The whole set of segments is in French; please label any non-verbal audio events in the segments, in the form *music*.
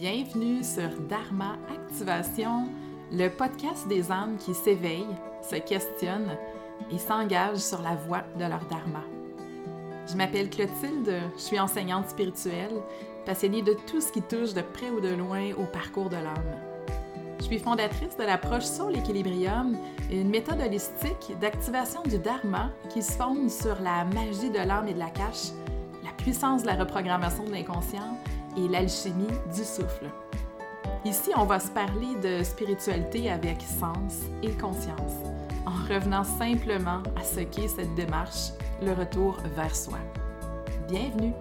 Bienvenue sur Dharma Activation, le podcast des âmes qui s'éveillent, se questionnent et s'engagent sur la voie de leur Dharma. Je m'appelle Clotilde, je suis enseignante spirituelle, passionnée de tout ce qui touche de près ou de loin au parcours de l'âme. Je suis fondatrice de l'approche sur l'équilibrium, une méthode holistique d'activation du Dharma qui se fonde sur la magie de l'âme et de la cache, la puissance de la reprogrammation de l'inconscient et l'alchimie du souffle. Ici, on va se parler de spiritualité avec sens et conscience, en revenant simplement à ce qu'est cette démarche, le retour vers soi. Bienvenue!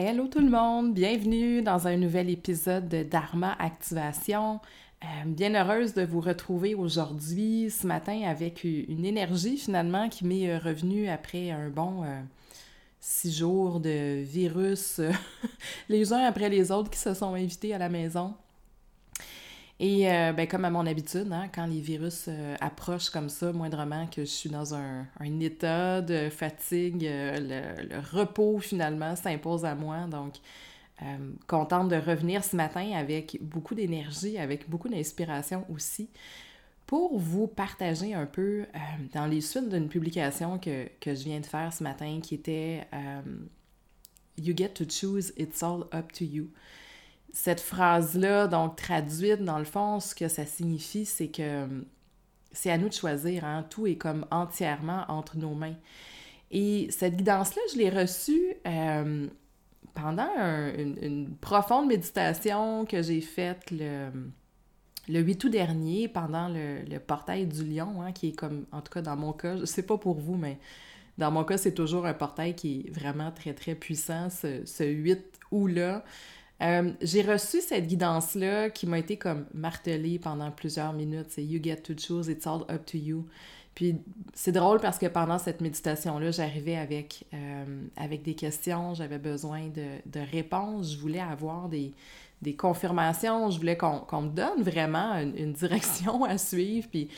Hello tout le monde, bienvenue dans un nouvel épisode de Dharma Activation. Euh, bien heureuse de vous retrouver aujourd'hui, ce matin, avec une énergie finalement qui m'est euh, revenue après un bon euh, six jours de virus, *laughs* les uns après les autres qui se sont invités à la maison. Et ben, comme à mon habitude, hein, quand les virus approchent comme ça, moindrement que je suis dans un, état de fatigue, le, le, repos finalement s'impose à moi. Donc, euh, contente de revenir ce matin avec beaucoup d'énergie, avec beaucoup d'inspiration aussi, pour vous partager un peu euh, dans les suites d'une publication que, que, je viens de faire ce matin qui était euh, You get to choose, it's all up to you. Cette phrase-là, donc traduite dans le fond, ce que ça signifie, c'est que c'est à nous de choisir, hein? tout est comme entièrement entre nos mains. Et cette guidance-là, je l'ai reçue pendant une, profonde méditation que j'ai faite le, le 8 août dernier, pendant le, portail du lion, hein, qui est comme, en tout cas dans mon cas, je sais pas pour vous, mais dans mon cas, c'est toujours un portail qui est vraiment très, très puissant, ce, ce 8 août-là. Euh, j'ai reçu cette guidance-là qui m'a été comme martelée pendant plusieurs minutes. C'est You get to choose, it's all up to you. Puis c'est drôle parce que pendant cette méditation-là, j'arrivais avec, euh, avec des questions, j'avais besoin de, de, réponses, je voulais avoir des, des confirmations, je voulais qu'on me donne vraiment une, direction à suivre. Puis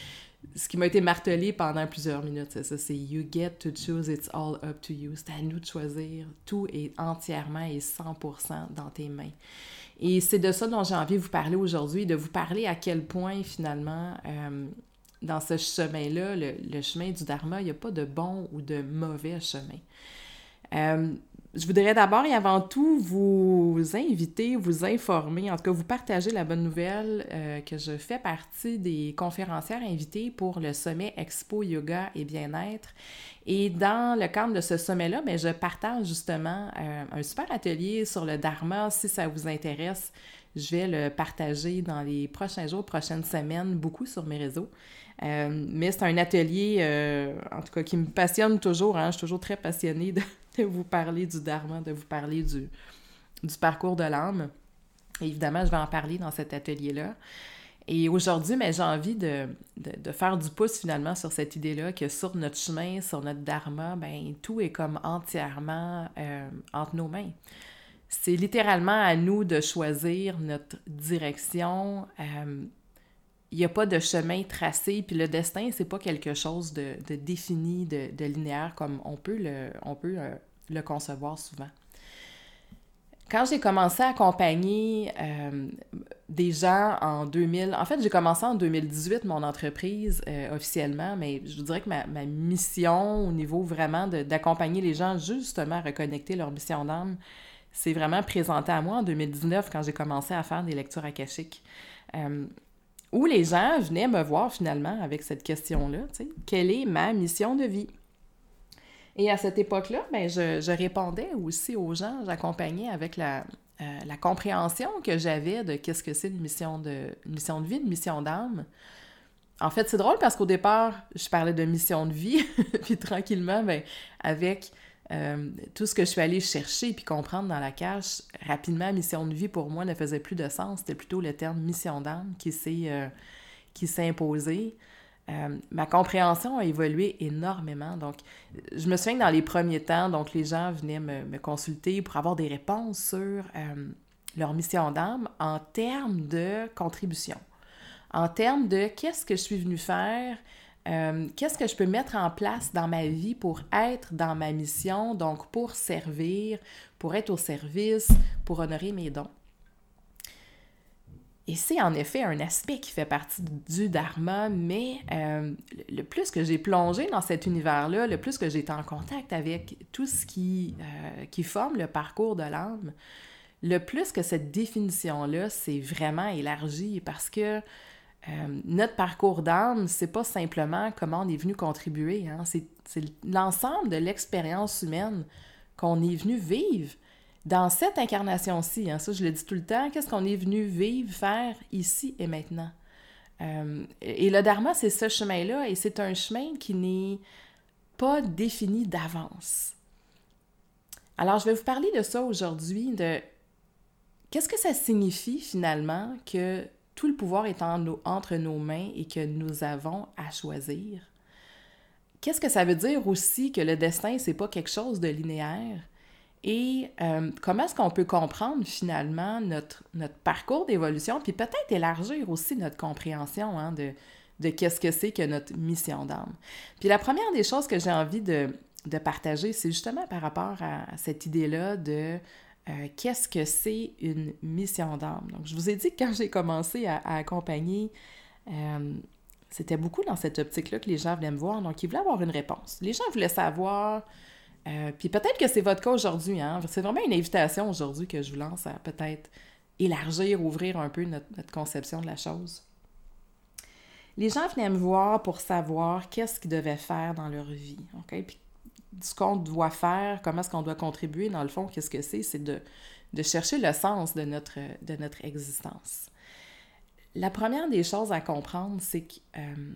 ce qui m'a été martelé pendant plusieurs minutes, c'est ça, c'est You get to choose, it's all up to you. C'est à nous de choisir, tout est entièrement et 100% dans tes mains. Et c'est de ça dont j'ai envie de vous parler aujourd'hui, de vous parler à quel point finalement... Euh, dans ce chemin-là, le, chemin du Dharma, il n'y a pas de bon ou de mauvais chemin. Euh, je voudrais d'abord et avant tout vous inviter, vous informer, en tout cas vous partager la bonne nouvelle euh, que je fais partie des conférencières invitées pour le sommet Expo Yoga et Bien-être. Et dans le cadre de ce sommet-là, ben, je partage justement euh, un super atelier sur le Dharma. Si ça vous intéresse, je vais le partager dans les prochains jours, prochaines semaines, beaucoup sur mes réseaux. Euh, mais c'est un atelier, euh, en tout cas, qui me passionne toujours. Hein. Je suis toujours très passionnée de, *laughs* vous parler du Dharma, de vous parler du, du parcours de l'âme. Évidemment, je vais en parler dans cet atelier-là. Et aujourd'hui, mais j'ai envie de, de, faire du pouce finalement sur cette idée-là que sur notre chemin, sur notre dharma, ben tout est comme entièrement euh, entre nos mains. C'est littéralement à nous de choisir notre direction il n'y a pas de chemin tracé, puis le destin, c'est pas quelque chose de, défini, de, linéaire, comme on peut le, on peut, euh, le concevoir souvent. Quand j'ai commencé à accompagner euh, des gens en 2000, en fait, j'ai commencé en 2018 mon entreprise euh, officiellement, mais je vous dirais que ma, ma mission au niveau vraiment d'accompagner les gens justement à reconnecter leur mission d'âme, c'est vraiment présenté à moi en 2019 quand j'ai commencé à faire des lectures akashiques où les gens venaient me voir finalement avec cette question-là, tu sais, quelle est ma mission de vie? Et à cette époque-là, ben, je, répondais aussi aux gens, j'accompagnais avec la, euh, la, compréhension que j'avais de qu'est-ce que c'est une mission de, mission de vie, une mission d'âme. En fait, c'est drôle parce qu'au départ, je parlais de mission de vie, *laughs* puis tranquillement, ben, avec euh, tout ce que je suis allée chercher puis comprendre dans la cache, rapidement, mission de vie pour moi ne faisait plus de sens. C'était plutôt le terme mission d'âme qui s'est euh, imposé. Euh, ma compréhension a évolué énormément. Donc, je me souviens que dans les premiers temps, donc les gens venaient me, me consulter pour avoir des réponses sur leur mission d'âme en termes de contribution, en termes de qu'est-ce que je suis venu faire Euh, qu'est-ce que je peux mettre en place dans ma vie pour être dans ma mission, donc pour servir, pour être au service, pour honorer mes dons. Et c'est en effet un aspect qui fait partie du dharma, mais euh, le plus que j'ai plongé dans cet univers-là, le plus que j'ai été en contact avec tout ce qui, euh, qui forme le parcours de l'âme, le plus que cette définition-là s'est vraiment élargie parce que euh, notre parcours d'âme, c'est pas simplement comment on est venu contribuer, hein, c'est l'ensemble de l'expérience humaine qu'on est venu vivre dans cette incarnation-ci, hein, ça je le dis tout le temps, qu'est-ce qu'on est venu vivre, faire ici et maintenant? Euh, et le dharma, c'est ce chemin-là, et c'est un chemin qui n'est pas défini d'avance. Alors, je vais vous parler de ça aujourd'hui, de qu'est-ce que ça signifie finalement que tout le pouvoir est entre nos mains et que nous avons à choisir. Qu'est-ce que ça veut dire aussi que le destin, c'est pas quelque chose de linéaire? Et euh, comment est-ce qu'on peut comprendre finalement notre, parcours d'évolution, puis peut-être élargir aussi notre compréhension hein, de, qu'est-ce que c'est que notre mission d'âme? Puis la première des choses que j'ai envie de partager, c'est justement par rapport à cette idée-là de euh, qu'est-ce que c'est une mission d'âme? Donc, je vous ai dit que quand j'ai commencé à, accompagner, euh, c'était beaucoup dans cette optique-là que les gens venaient me voir. Donc, ils voulaient avoir une réponse. Les gens voulaient savoir euh, puis peut-être que c'est votre cas aujourd'hui. Hein? C'est vraiment une invitation aujourd'hui que je vous lance à peut-être élargir, ouvrir un peu notre, conception de la chose. Les gens venaient me voir pour savoir qu'est-ce qu'ils devaient faire dans leur vie. OK? Ce qu'on doit faire, comment est-ce qu'on doit contribuer, dans le fond, qu'est-ce que c'est? C'est de, de, chercher le sens de notre, de notre existence. La première des choses à comprendre, c'est que euh,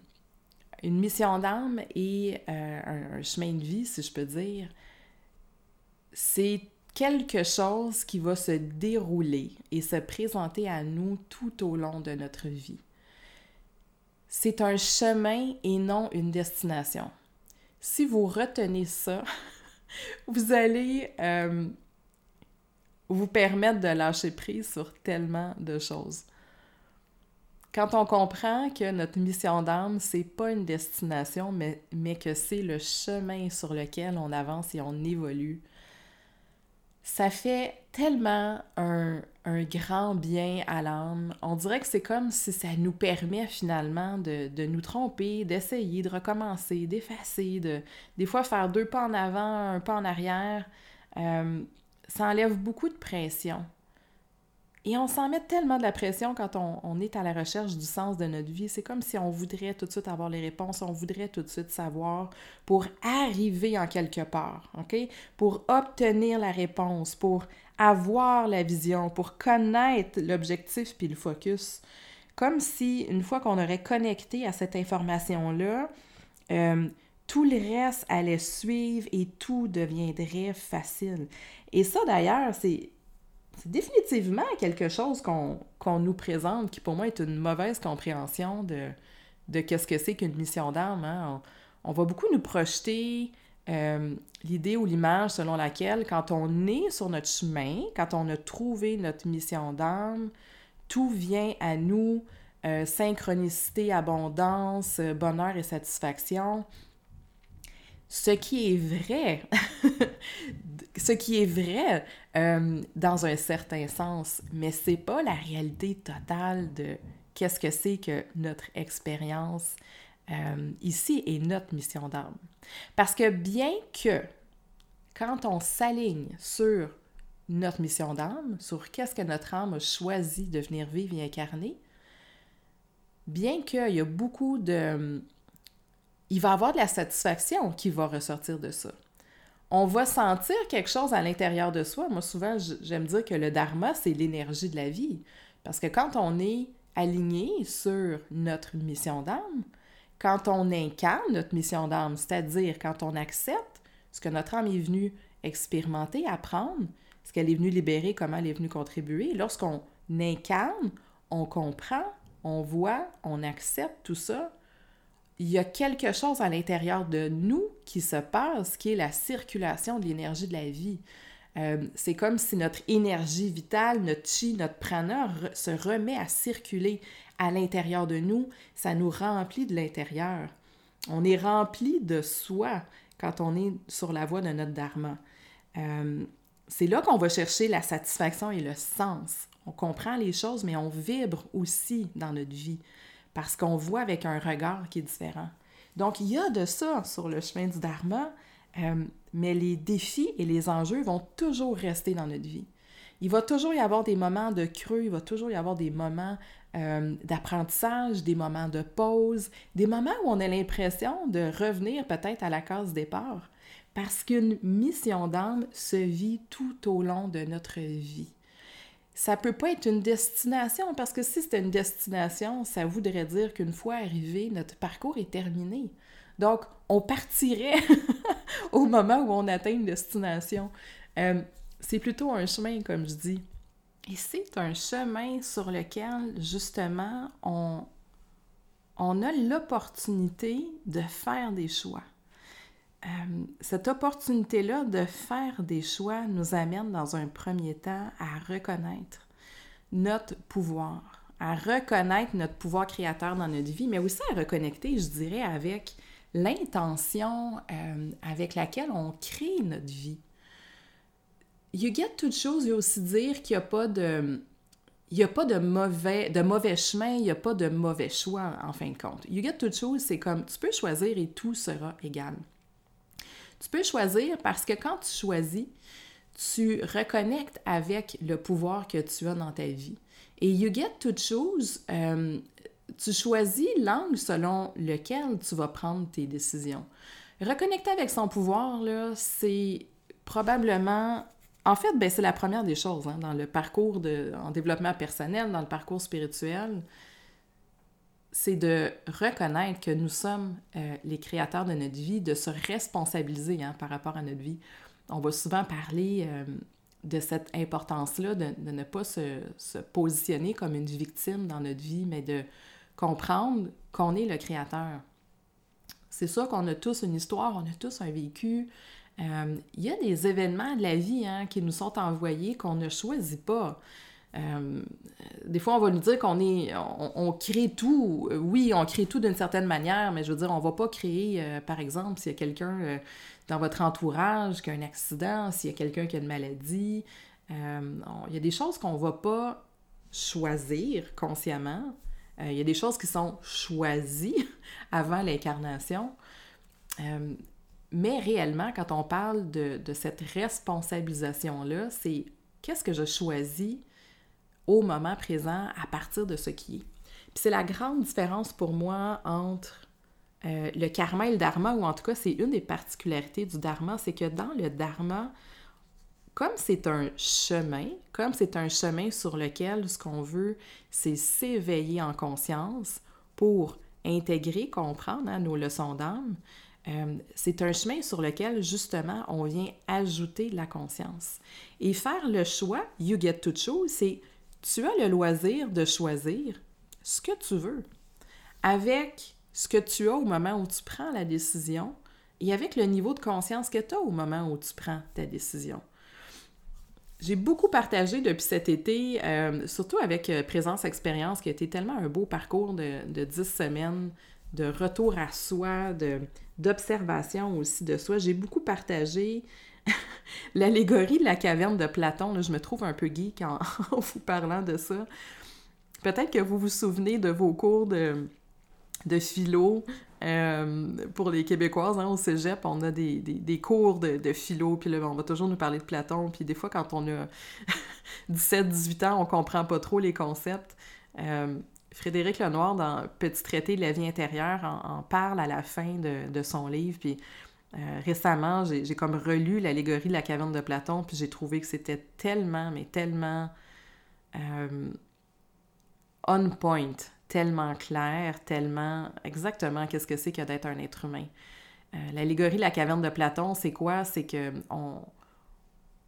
mission d'âme et euh, un, chemin de vie, si je peux dire, c'est quelque chose qui va se dérouler et se présenter à nous tout au long de notre vie. C'est un chemin et non une destination. Si vous retenez ça, *laughs* vous allez euh, vous permettre de lâcher prise sur tellement de choses. Quand on comprend que notre mission d'âme, c'est pas une destination, mais, mais que c'est le chemin sur lequel on avance et on évolue, ça fait tellement un, un grand bien à l'âme. On dirait que c'est comme si ça nous permet finalement de, nous tromper, d'essayer, de recommencer, d'effacer, de des fois faire deux pas en avant, un pas en arrière. Euh, ça enlève beaucoup de pression. Et on s'en met tellement de la pression quand on, est à la recherche du sens de notre vie. C'est comme si on voudrait tout de suite avoir les réponses, on voudrait tout de suite savoir pour arriver en quelque part, OK? Pour obtenir la réponse, pour avoir la vision, pour connaître l'objectif puis le focus. Comme si, une fois qu'on aurait connecté à cette information-là, euh, tout le reste allait suivre et tout deviendrait facile. Et ça, d'ailleurs, c'est définitivement quelque chose qu'on nous présente qui, pour moi, est une mauvaise compréhension de, de qu'est-ce que c'est qu'une mission d'âme. Hein. On, va beaucoup nous projeter euh, l'idée ou l'image selon laquelle, quand on est sur notre chemin, quand on a trouvé notre mission d'âme, tout vient à nous, euh, synchronicité, abondance, bonheur et satisfaction. Ce qui est vrai, *laughs* ce qui est vrai euh, dans un certain sens, mais c'est pas la réalité totale de qu'est-ce que c'est que notre expérience euh, ici et notre mission d'âme. Parce que bien que quand on s'aligne sur notre mission d'âme, sur qu'est-ce que notre âme a choisi de venir vivre et incarner, bien qu'il y a beaucoup de... Il va y avoir de la satisfaction qui va ressortir de ça on va sentir quelque chose à l'intérieur de soi. Moi, souvent, j'aime dire que le dharma, c'est l'énergie de la vie. Parce que quand on est aligné sur notre mission d'âme, quand on incarne notre mission d'âme, c'est-à-dire quand on accepte ce que notre âme est venue expérimenter, apprendre, ce qu'elle est venue libérer, comment elle est venue contribuer, lorsqu'on incarne, on comprend, on voit, on accepte tout ça, il y a quelque chose à l'intérieur de nous qui se passe, qui est la circulation de l'énergie de la vie. Euh, c'est comme si notre énergie vitale, notre chi, notre prana se remet à circuler à l'intérieur de nous. Ça nous remplit de l'intérieur. on est rempli de soi quand on est sur la voie de notre dharma. Euh, c'est là qu'on va chercher la satisfaction et le sens. On comprend les choses, mais on vibre aussi dans notre vie parce qu'on voit avec un regard qui est différent. Donc, il y a de ça sur le chemin du dharma, euh, mais les défis et les enjeux vont toujours rester dans notre vie. Il va toujours y avoir des moments de creux, il va toujours y avoir des moments euh, d'apprentissage, des moments de pause, des moments où on a l'impression de revenir peut-être à la case départ, parce qu'une mission d'âme se vit tout au long de notre vie. Ça peut pas être une destination, parce que si c'était une destination, ça voudrait dire qu'une fois arrivé, notre parcours est terminé. Donc, on partirait *laughs* *laughs* au moment où on atteint une destination. Euh, c'est plutôt un chemin, comme je dis. Et c'est un chemin sur lequel, justement, on, on a l'opportunité de faire des choix. Euh, cette opportunité-là de faire des choix nous amène dans un premier temps à reconnaître notre pouvoir, à reconnaître notre pouvoir créateur dans notre vie, mais aussi à reconnecter, je dirais, avec l'intention euh, avec laquelle on crée notre vie. You get toute chose veut aussi dire qu'il n'y a pas de il n'y a pas de mauvais, de mauvais chemin, il n'y a pas de mauvais choix en fin de compte. You get toute chose, c'est comme tu peux choisir et tout sera égal. Tu peux choisir parce que quand tu choisis, tu reconnectes avec le pouvoir que tu as dans ta vie. Et you get toute chose, euh, tu choisis l'angle selon lequel tu vas prendre tes décisions. Reconnecter avec son pouvoir, c'est probablement en fait, ben, c'est la première des choses hein, dans le parcours de, en développement personnel, dans le parcours spirituel. C'est de reconnaître que nous sommes euh, les créateurs de notre vie, de se responsabiliser hein, par rapport à notre vie. On va souvent parler euh, de cette importance-là, de, de, ne pas se, se, positionner comme une victime dans notre vie, mais de comprendre qu'on est le créateur. C'est ça qu'on a tous une histoire, on a tous un vécu, euh, il y a des événements de la vie hein, qui nous sont envoyés qu'on ne choisit pas. Euh, des fois, on va nous dire qu'on est, on, crée tout. Oui, on crée tout d'une certaine manière, mais je veux dire, on va pas créer, euh, par exemple, s'il y a quelqu'un dans votre entourage qui a un accident, s'il y a quelqu'un qui a une maladie. il y a des choses qu'on va pas choisir consciemment. Il y a des choses qui sont choisies *laughs* avant l'incarnation. Mais réellement, quand on parle de, cette responsabilisation-là, c'est qu'est-ce que je choisis au moment présent à partir de ce qui est. Puis c'est la grande différence pour moi entre euh, le karma et le dharma, ou en tout cas, c'est une des particularités du dharma, c'est que dans le dharma, comme c'est un chemin, comme c'est un chemin sur lequel ce qu'on veut, c'est s'éveiller en conscience pour intégrer, comprendre hein, nos leçons d'âme, euh, c'est un chemin sur lequel, justement, on vient ajouter la conscience. Et faire le choix, you get to choose, c'est tu as le loisir de choisir ce que tu veux avec ce que tu as au moment où tu prends la décision et avec le niveau de conscience que tu as au moment où tu prends ta décision. J'ai beaucoup partagé depuis cet été, euh, surtout avec euh, Présence Expérience, qui a été tellement un beau parcours de, de 10 semaines de retour à soi, d'observation aussi de soi. J'ai beaucoup partagé *laughs* l'allégorie de la caverne de Platon. je me trouve un peu geek *laughs* en, vous parlant de ça. Peut-être que vous vous souvenez de vos cours de, de philo. Euh, pour les Québécoises, hein, au cégep, on a des, des, cours de, de, philo, puis là, on va toujours nous parler de Platon, puis des fois, quand on a *laughs* 17-18 ans, on comprend pas trop les concepts. Euh, Frédéric Lenoir, dans Petit traité de la vie intérieure, en, parle à la fin de, son livre. Puis euh, récemment, j'ai comme relu l'allégorie de la caverne de Platon, puis j'ai trouvé que c'était tellement, mais tellement euh, on point, tellement clair, tellement exactement qu'est-ce que c'est que d'être un être humain. Euh, l'allégorie de la caverne de Platon, c'est quoi? C'est que on,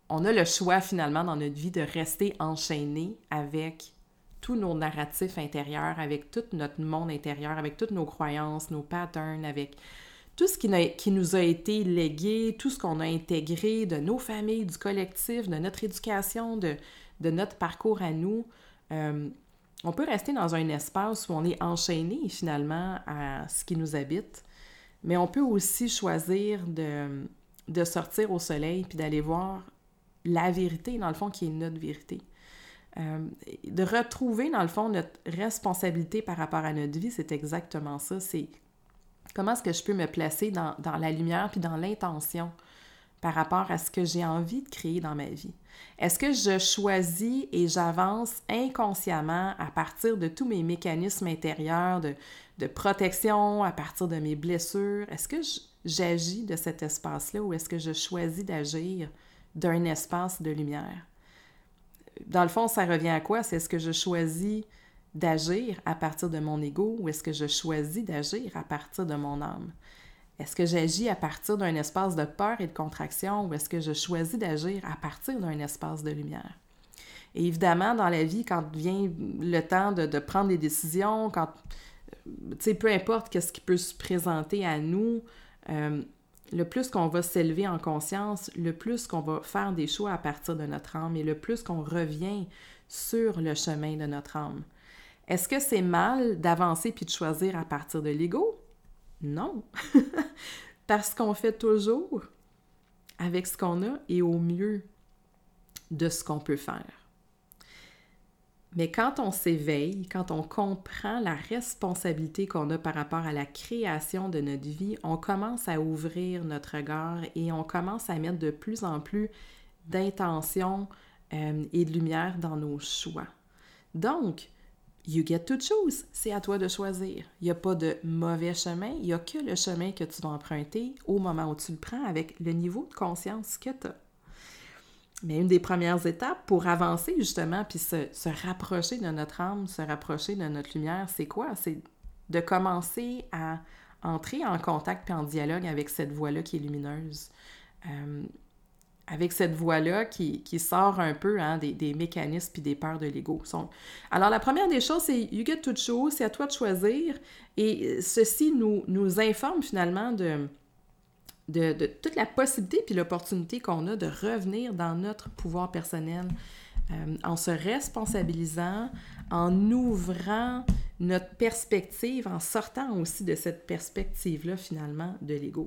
on a le choix finalement dans notre vie de rester enchaîné avec tous nos narratifs intérieurs, avec tout notre monde intérieur, avec toutes nos croyances, nos patterns, avec tout ce qui, nous a été légué, tout ce qu'on a intégré de nos familles, du collectif, de notre éducation, de, de notre parcours à nous. Euh, on peut rester dans un espace où on est enchaîné finalement à ce qui nous habite. mais on peut aussi choisir de, sortir au soleil puis d'aller voir la vérité, dans le fond, qui est notre vérité. Euh, de retrouver, dans le fond, notre responsabilité par rapport à notre vie, c'est exactement ça. C'est comment est-ce que je peux me placer dans, dans la lumière puis dans l'intention par rapport à ce que j'ai envie de créer dans ma vie? Est-ce que je choisis et j'avance inconsciemment à partir de tous mes mécanismes intérieurs de, protection, à partir de mes blessures? Est-ce que j'agis de cet espace-là ou est-ce que je choisis d'agir d'un espace de lumière? Dans le fond, ça revient à quoi? C'est est-ce que je choisis d'agir à partir de mon ego ou est-ce que je choisis d'agir à partir de mon âme? Est-ce que j'agis à partir d'un espace de peur et de contraction ou est-ce que je choisis d'agir à partir d'un espace de lumière? Évidemment, dans la vie, quand vient le temps de, prendre des décisions, quand, tu sais, peu importe qu'est-ce qui peut se présenter à nous, euh, le plus qu'on va s'élever en conscience, le plus qu'on va faire des choix à partir de notre âme et le plus qu'on revient sur le chemin de notre âme. Est-ce que c'est mal d'avancer puis de choisir à partir de l'ego? Non. *laughs* Parce qu'on fait toujours avec ce qu'on a et au mieux de ce qu'on peut faire. Mais quand on s'éveille, quand on comprend la responsabilité qu'on a par rapport à la création de notre vie, on commence à ouvrir notre regard et on commence à mettre de plus en plus d'intention euh, et de lumière dans nos choix. Donc, you get to choose. C'est à toi de choisir. Il n'y a pas de mauvais chemin, il n'y a que le chemin que tu vas emprunter au moment où tu le prends avec le niveau de conscience que tu as. Mais une des premières étapes pour avancer justement, puis se, rapprocher de notre âme, se rapprocher de notre lumière, c'est quoi? C'est de commencer à entrer en contact puis en dialogue avec cette voix-là qui est lumineuse. Euh, avec cette voix-là qui, qui, sort un peu hein, des, des, mécanismes puis des peurs de l'ego. Alors, la première des choses, c'est you get to choose, c'est à toi de choisir. Et ceci nous, nous informe finalement de, de, de toute la possibilité puis l'opportunité qu'on a de revenir dans notre pouvoir personnel euh, en se responsabilisant, en ouvrant notre perspective, en sortant aussi de cette perspective-là finalement de l'ego.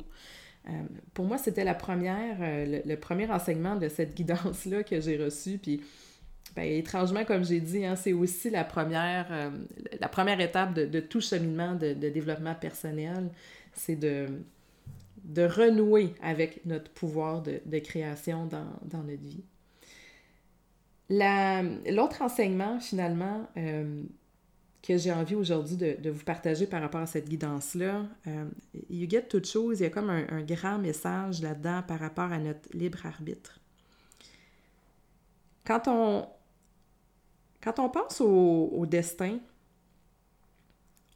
Euh, pour moi, c'était la première, euh, le, premier enseignement de cette guidance-là que j'ai reçu. Puis, ben, étrangement, comme j'ai dit, hein, c'est aussi la première, euh, la première étape de, tout cheminement de, développement personnel. C'est de, de renouer avec notre pouvoir de, création dans, dans, notre vie. L'autre enseignement, finalement, que j'ai envie aujourd'hui de, vous partager par rapport à cette guidance-là. Euh, you get to choose, il y a comme un, grand message là-dedans par rapport à notre libre arbitre. Quand on, quand on pense au, destin,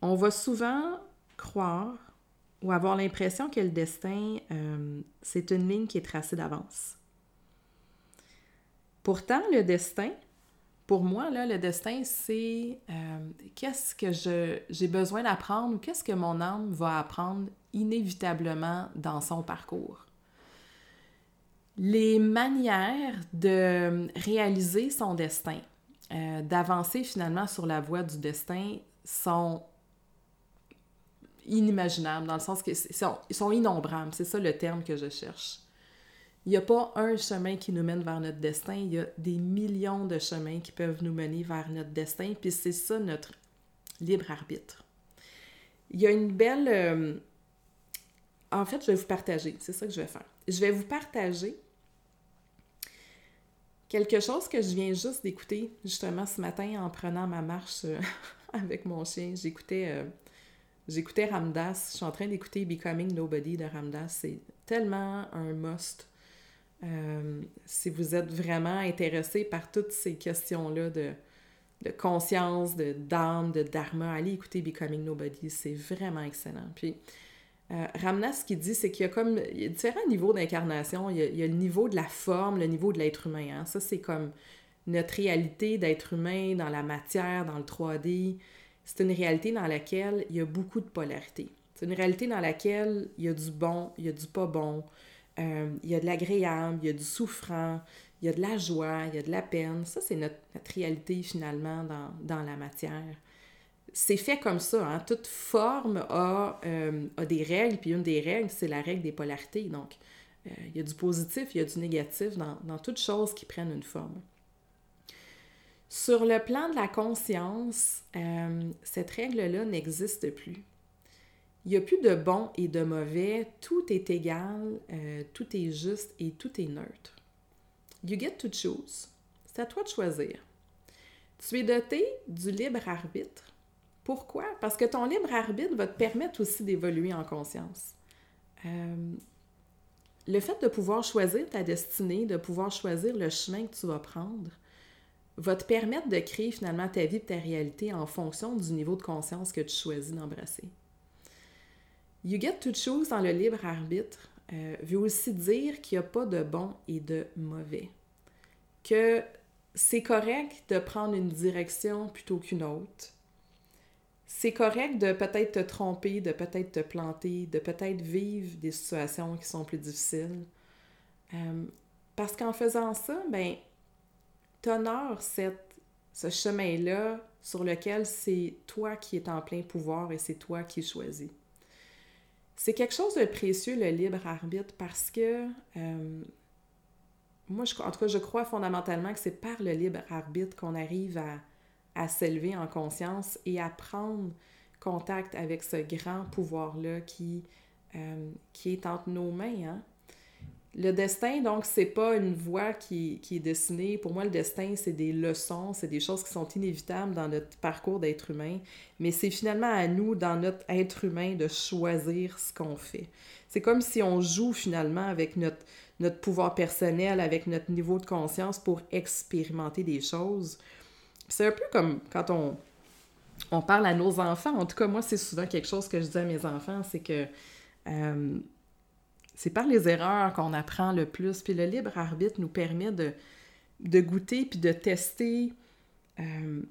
on va souvent croire ou avoir l'impression que le destin, euh, c'est une ligne qui est tracée d'avance. Pourtant, le destin, pour moi, le destin, c'est euh, qu'est-ce que j'ai besoin d'apprendre ou qu'est-ce que mon âme va apprendre inévitablement dans son parcours? Les manières de réaliser son destin, euh, d'avancer finalement sur la voie du destin sont inimaginables, dans le sens qu'ils sont, sont innombrables, c'est ça le terme que je cherche. Il n'y a pas un chemin qui nous mène vers notre destin, il y a des millions de chemins qui peuvent nous mener vers notre destin, puis c'est ça notre libre arbitre. Il y a une belle... Euh, en fait, je vais vous partager, c'est ça que je vais faire. Je vais vous partager quelque chose que je viens juste d'écouter, justement, ce matin en prenant ma marche euh, *laughs* avec mon chien. J'écoutais... Euh, j'écoutais Ramdas, je suis en train d'écouter Becoming Nobody de Ramdas. C'est tellement un must euh, si vous êtes vraiment intéressé par toutes ces questions-là de, conscience, de d'âme, de dharma, allez écouter Becoming Nobody, c'est vraiment excellent. Puis, euh, Ramnas, ce qu'il dit, c'est qu'il y a comme différents niveaux d'incarnation. Il, il, y a le niveau de la forme, le niveau de l'être humain. Hein. Ça, c'est comme notre réalité d'être humain dans la matière, dans le 3D. C'est une réalité dans laquelle il y a beaucoup de polarité. C'est une réalité dans laquelle il y a du bon, il y a du pas bon, euh, il y a de l'agréable, il y a du souffrant, il y a de la joie, il y a de la peine. Ça, c'est notre, réalité finalement dans, la matière. c'est fait comme ça. Hein. Toute forme a, a, des règles, puis une des règles, c'est la règle des polarités. Donc, il y a du positif, il y a du négatif dans, dans toutes choses qui prennent une forme. Sur le plan de la conscience, cette règle-là n'existe plus. Il n'y a plus de bon et de mauvais, tout est égal, euh, tout est juste et tout est neutre. You get to choose. C'est à toi de choisir. Tu es doté du libre arbitre. Pourquoi? Parce que ton libre arbitre va te permettre aussi d'évoluer en conscience. Euh, le fait de pouvoir choisir ta destinée, de pouvoir choisir le chemin que tu vas prendre, va te permettre de créer finalement ta vie ta réalité en fonction du niveau de conscience que tu choisis d'embrasser. You get to choose dans le libre arbitre euh, veut aussi dire qu'il n'y a pas de bon et de mauvais. Que c'est correct de prendre une direction plutôt qu'une autre. C'est correct de peut-être te tromper, de peut-être te planter, de peut-être vivre des situations qui sont plus difficiles. Euh, parce qu'en faisant ça, ben, t'honores cette, ce chemin-là sur lequel c'est toi qui es en plein pouvoir et c'est toi qui choisis. C'est quelque chose de précieux, le libre arbitre, parce que euh, moi, je, en tout cas, je crois fondamentalement que c'est par le libre arbitre qu'on arrive à, s'élever en conscience et à prendre contact avec ce grand pouvoir-là qui, euh, qui est entre nos mains. Hein? Le destin, donc, c'est pas une voie qui, est dessinée. Pour moi, le destin, c'est des leçons, c'est des choses qui sont inévitables dans notre parcours d'être humain, mais c'est finalement à nous, dans notre être humain, de choisir ce qu'on fait. C'est comme si on joue finalement avec notre, pouvoir personnel, avec notre niveau de conscience pour expérimenter des choses. C'est un peu comme quand on, on parle à nos enfants. En tout cas, moi, c'est souvent quelque chose que je dis à mes enfants, c'est que... Euh, c'est par les erreurs qu'on apprend le plus. Puis le libre arbitre nous permet de, de goûter puis de tester euh,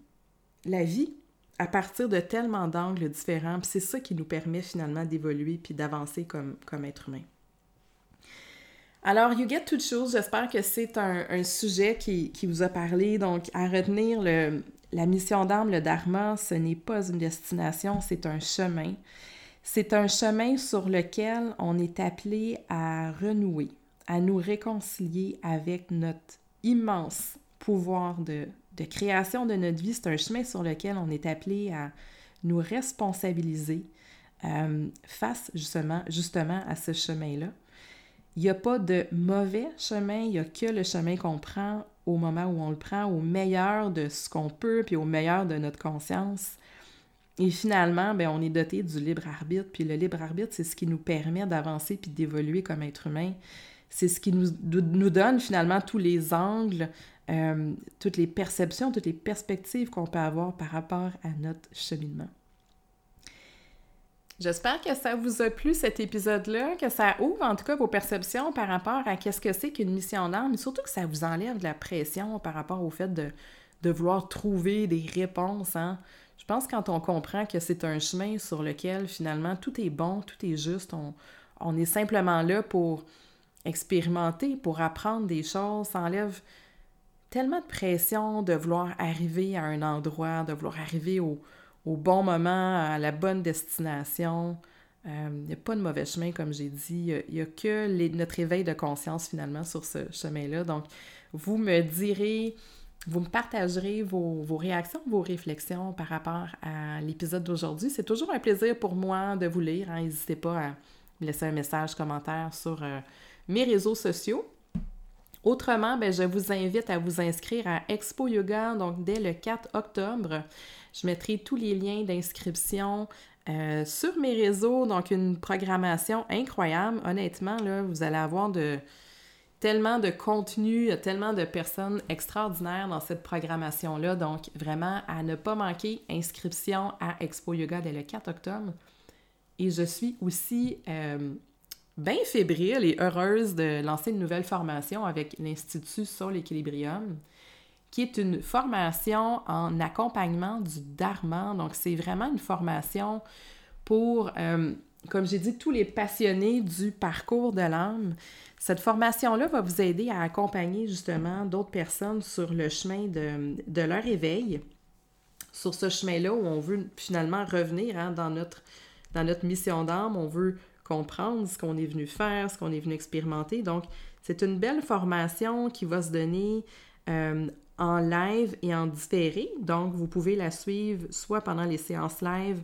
la vie à partir de tellement d'angles différents. Puis c'est ça qui nous permet finalement d'évoluer puis d'avancer comme, comme être humain. Alors, You Get to Choose, j'espère que c'est un, sujet qui, qui, vous a parlé. Donc, à retenir, le, la mission d'âme, le dharma, ce n'est pas une destination, c'est un chemin. C'est un chemin sur lequel on est appelé à renouer, à nous réconcilier avec notre immense pouvoir de, création de notre vie. C'est un chemin sur lequel on est appelé à nous responsabiliser euh, face justement, justement à ce chemin-là. Il n'y a pas de mauvais chemin, il n'y a que le chemin qu'on prend au moment où on le prend, au meilleur de ce qu'on peut, puis au meilleur de notre conscience. Et finalement, ben, on est doté du libre arbitre. Puis le libre arbitre, c'est ce qui nous permet d'avancer puis d'évoluer comme être humain. C'est ce qui nous, nous, donne finalement tous les angles, euh, toutes les perceptions, toutes les perspectives qu'on peut avoir par rapport à notre cheminement. J'espère que ça vous a plu cet épisode-là, que ça ouvre en tout cas vos perceptions par rapport à qu'est-ce que c'est qu'une mission d'âme, mais surtout que ça vous enlève de la pression par rapport au fait de, de vouloir trouver des réponses. Hein? Je pense quand on comprend que c'est un chemin sur lequel finalement tout est bon, tout est juste, on, est simplement là pour expérimenter, pour apprendre des choses, ça enlève tellement de pression de vouloir arriver à un endroit, de vouloir arriver au, bon moment, à la bonne destination. Euh, il n'y a pas de mauvais chemin, comme j'ai dit. Il n'y a, que notre éveil de conscience, finalement, sur ce chemin-là. Donc, vous me direz vous me partagerez vos, réactions, vos réflexions par rapport à l'épisode d'aujourd'hui. C'est toujours un plaisir pour moi de vous lire. Hein. N'hésitez pas à me laisser un message, commentaire sur euh, mes réseaux sociaux. Autrement, ben, je vous invite à vous inscrire à Expo Yoga, donc dès le 4 octobre. Je mettrai tous les liens d'inscription euh, sur mes réseaux, donc une programmation incroyable. Honnêtement, là, vous allez avoir de, tellement de contenu, il y a tellement de personnes extraordinaires dans cette programmation-là. Donc, vraiment, à ne pas manquer, inscription à Expo Yoga dès le 4 octobre. Et je suis aussi euh, bien fébrile et heureuse de lancer une nouvelle formation avec l'Institut Soul Equilibrium, qui est une formation en accompagnement du Dharma. Donc, c'est vraiment une formation pour, euh, comme j'ai dit, tous les passionnés du parcours de l'âme. Cette formation-là va vous aider à accompagner justement d'autres personnes sur le chemin de, leur éveil sur ce chemin-là où on veut finalement revenir hein, dans, notre, dans notre mission d'âme, on veut comprendre ce qu'on est venu faire, ce qu'on est venu expérimenter. Donc, c'est une belle formation qui va se donner euh, en live et en différé. Donc, vous pouvez la suivre soit pendant les séances live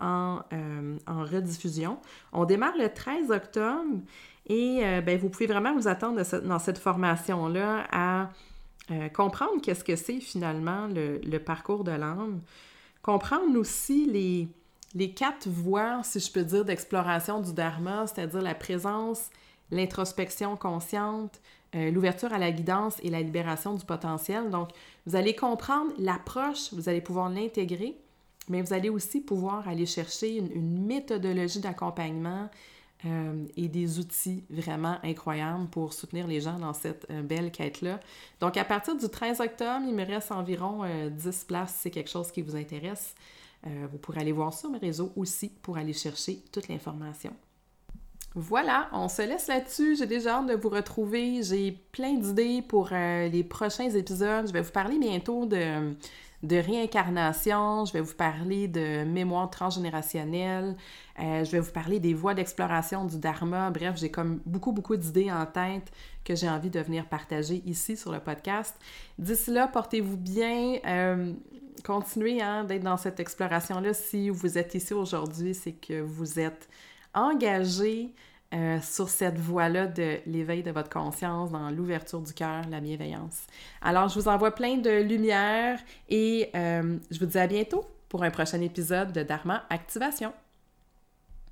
euh, en rediffusion. On démarre le 13 octobre et euh, ben, vous pouvez vraiment vous attendre dans cette formation-là à comprendre qu'est-ce que c'est finalement le, parcours de l'âme, comprendre aussi les, quatre voies, si je peux dire, d'exploration du Dharma, c'est-à-dire la présence, l'introspection consciente, euh, l'ouverture à la guidance et la libération du potentiel. Donc, vous allez comprendre l'approche, vous allez pouvoir l'intégrer, mais vous allez aussi pouvoir aller chercher une, méthodologie d'accompagnement euh, et des outils vraiment incroyables pour soutenir les gens dans cette euh, belle quête-là. Donc, à partir du 13 octobre, il me reste environ 10 places si c'est quelque chose qui vous intéresse. vous pourrez aller voir sur mes réseaux aussi pour aller chercher toute l'information. Voilà, on se laisse là-dessus. J'ai déjà hâte de vous retrouver. J'ai plein d'idées pour euh, les prochains épisodes. Je vais vous parler bientôt de, de réincarnation. Je vais vous parler de mémoire transgénérationnelle. Euh, je vais vous parler des voies d'exploration du Dharma. Bref, j'ai comme beaucoup, beaucoup d'idées en tête que j'ai envie de venir partager ici sur le podcast. D'ici là, portez-vous bien. Euh, continuez hein, d'être dans cette exploration-là. Si vous êtes ici aujourd'hui, c'est que vous êtes engagé euh, sur cette voie-là de l'éveil de votre conscience, dans l'ouverture du cœur, la bienveillance. Alors, je vous envoie plein de lumière et euh, je vous dis à bientôt pour un prochain épisode de Dharma Activation.